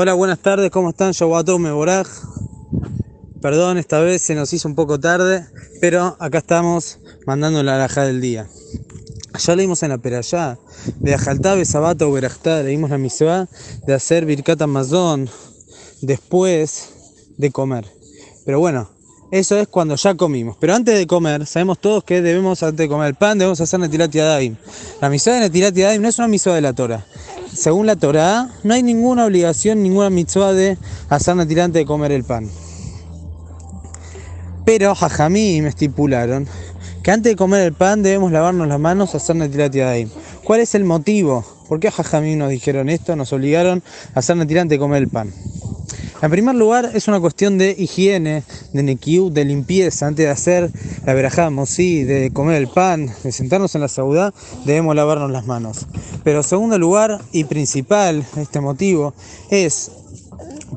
Hola, buenas tardes, ¿cómo están? Yo Meboraj. Perdón, esta vez se nos hizo un poco tarde, pero acá estamos mandando la alhaja del día. Ya leímos en la Perayá, de Ajaltabe, Sabato, Berajtá, leímos la misma de hacer Birkat Amazon después de comer. Pero bueno, eso es cuando ya comimos. Pero antes de comer, sabemos todos que debemos, antes de comer el pan, debemos hacer Netilat Yadayim. La misa de Netilat Yadayim no es una misa de la Torah según la Torah, no hay ninguna obligación, ninguna mitzvah de hacer Netilat antes de comer el pan. Pero Jajamí me estipularon que antes de comer el pan debemos lavarnos las manos, hacer Netilat Yadayim. ¿Cuál es el motivo? ¿Por qué Jajamí nos dijeron esto? Nos obligaron a hacer Netilat antes de comer el pan. En primer lugar, es una cuestión de higiene, de nekiú, de limpieza. Antes de hacer la verajá sí, de comer el pan, de sentarnos en la saudá, debemos lavarnos las manos. Pero en segundo lugar y principal, este motivo, es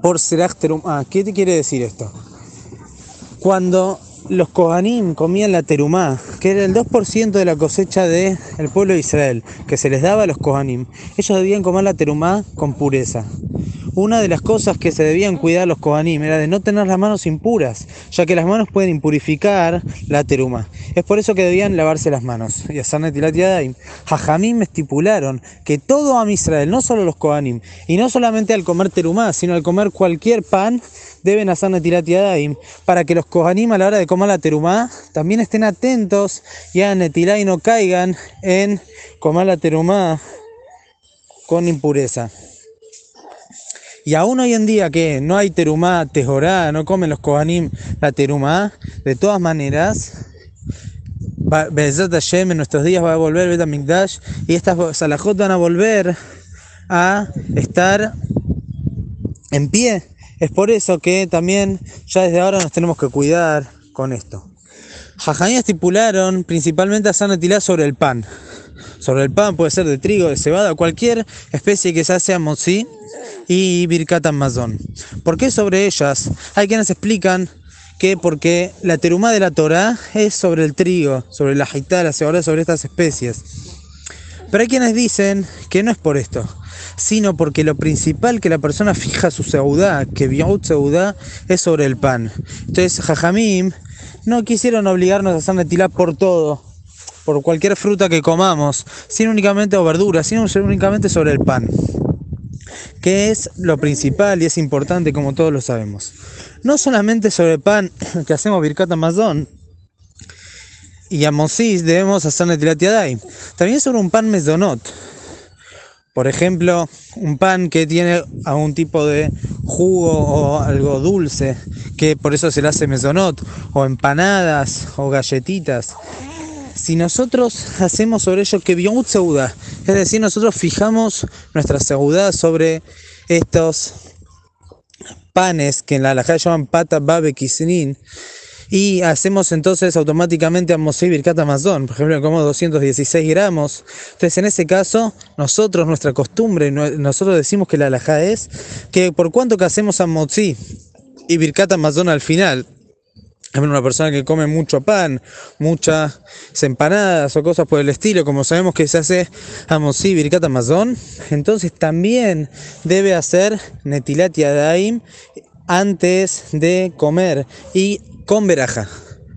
por serach Ah, ¿Qué te quiere decir esto? Cuando los Kohanim comían la terumá, que era el 2% de la cosecha del pueblo de Israel, que se les daba a los Kohanim, ellos debían comer la terumá con pureza una de las cosas que se debían cuidar los Kohanim era de no tener las manos impuras, ya que las manos pueden impurificar la teruma. Es por eso que debían lavarse las manos. Y a Sanetilat Yadaim, Jajamim me estipularon que todo a Israel, no solo los Kohanim, y no solamente al comer terumá, sino al comer cualquier pan, deben hacer Netilat para que los Kohanim a la hora de comer la terumá también estén atentos y a Netilá y no caigan en comer la terumá con impureza. Y aún hoy en día que no hay terumá, tejorá, no comen los kohanim la terumá, de todas maneras, Bezat Hashem en nuestros días va a volver Bet y estas salajot van a volver a estar en pie. Es por eso que también ya desde ahora nos tenemos que cuidar con esto. Jajamí estipularon principalmente a Sanatilá sobre el pan. Sobre el pan puede ser de trigo, de cebada, cualquier especie que se hace a mozí y Birkat Amazon. ¿Por qué sobre ellas? Hay quienes explican que porque la terumá de la Torah es sobre el trigo, sobre la jaitá, la cebada, sobre estas especies. Pero hay quienes dicen que no es por esto, sino porque lo principal que la persona fija su seudá, que biaut seudá, es sobre el pan. Entonces, jajamim no quisieron obligarnos a hacer por todo, por cualquier fruta que comamos, sino únicamente o verduras, sino únicamente sobre el pan que es lo principal y es importante como todos lo sabemos. No solamente sobre pan que hacemos Birkat Amazon y a Mosis debemos hacer Netilat también sobre un pan Mesonot. Por ejemplo, un pan que tiene algún tipo de jugo o algo dulce, que por eso se le hace mesonot, o empanadas o galletitas si nosotros hacemos sobre ello que un seuda, es decir, nosotros fijamos nuestra seguridad sobre estos panes que en la halajá llaman pata babe kisnin, y hacemos entonces automáticamente a Birkat Amazon, por ejemplo, como 216 gramos. Entonces, en ese caso, nosotros, nuestra costumbre, nosotros decimos que la halajá es que por cuanto que hacemos a y Birkat Amazon al final, una persona que come mucho pan, muchas empanadas o cosas por el estilo, como sabemos que se hace amosí birkat amazon, entonces también debe hacer netilat yadaim antes de comer y con veraja.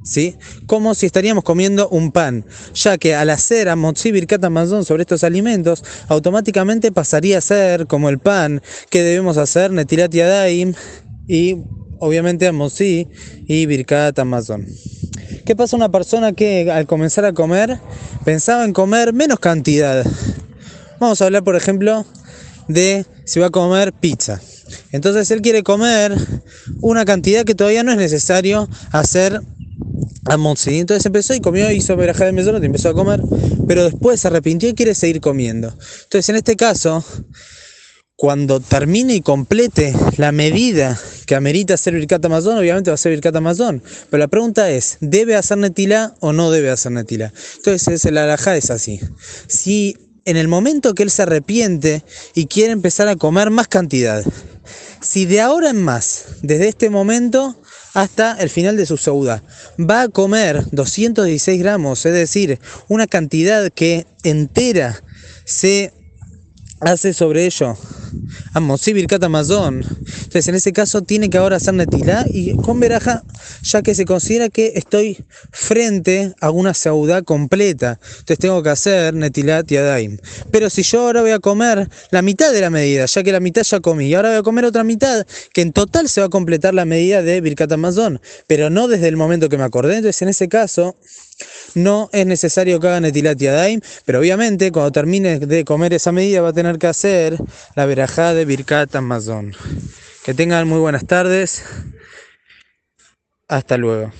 ¿Sí? Como si estaríamos comiendo un pan, ya que al hacer amotzi birkat amazon sobre estos alimentos, automáticamente pasaría a ser como el pan que debemos hacer netilat yadaim y obviamente Amosí y Birkat Amazon. ¿Qué pasa una persona que al comenzar a comer pensaba en comer menos cantidad? Vamos a hablar, por ejemplo, de si va a comer pizza. Entonces él quiere comer una cantidad que todavía no es necesario hacer Amosí. Entonces empezó y comió, hizo verajá de mesón y empezó a comer, pero después se arrepintió y quiere seguir comiendo. Entonces en este caso, cuando termine y complete la medida que amerita hacer Birkat Amazon, obviamente va a ser Birkat Amazon. Pero la pregunta es, ¿debe hacer Netila o no debe hacer Netila? Entonces el alajá es así. Si en el momento que él se arrepiente y quiere empezar a comer más cantidad, si de ahora en más, desde este momento hasta el final de su sauda, va a comer 216 gramos, es decir, una cantidad que entera se hace sobre ello. Amo, sí, Birkat Amazon. Entonces, en ese caso, tiene que ahora hacer Netilá y con veraja, ya que se considera que estoy frente a una saudá completa. Entonces, tengo que hacer Netilat Yadaim. Pero si yo ahora voy a comer la mitad de la medida, ya que la mitad ya comí, y ahora voy a comer otra mitad, que en total se va a completar la medida de Birkat Amazon, pero no desde el momento que me acordé. Entonces, en ese caso, no es necesario que haga Netilat Yadaim, pero obviamente cuando termine de comer esa medida va a tener que hacer la verajá de Birkat Amazon. Que tengan muy buenas tardes. Hasta luego.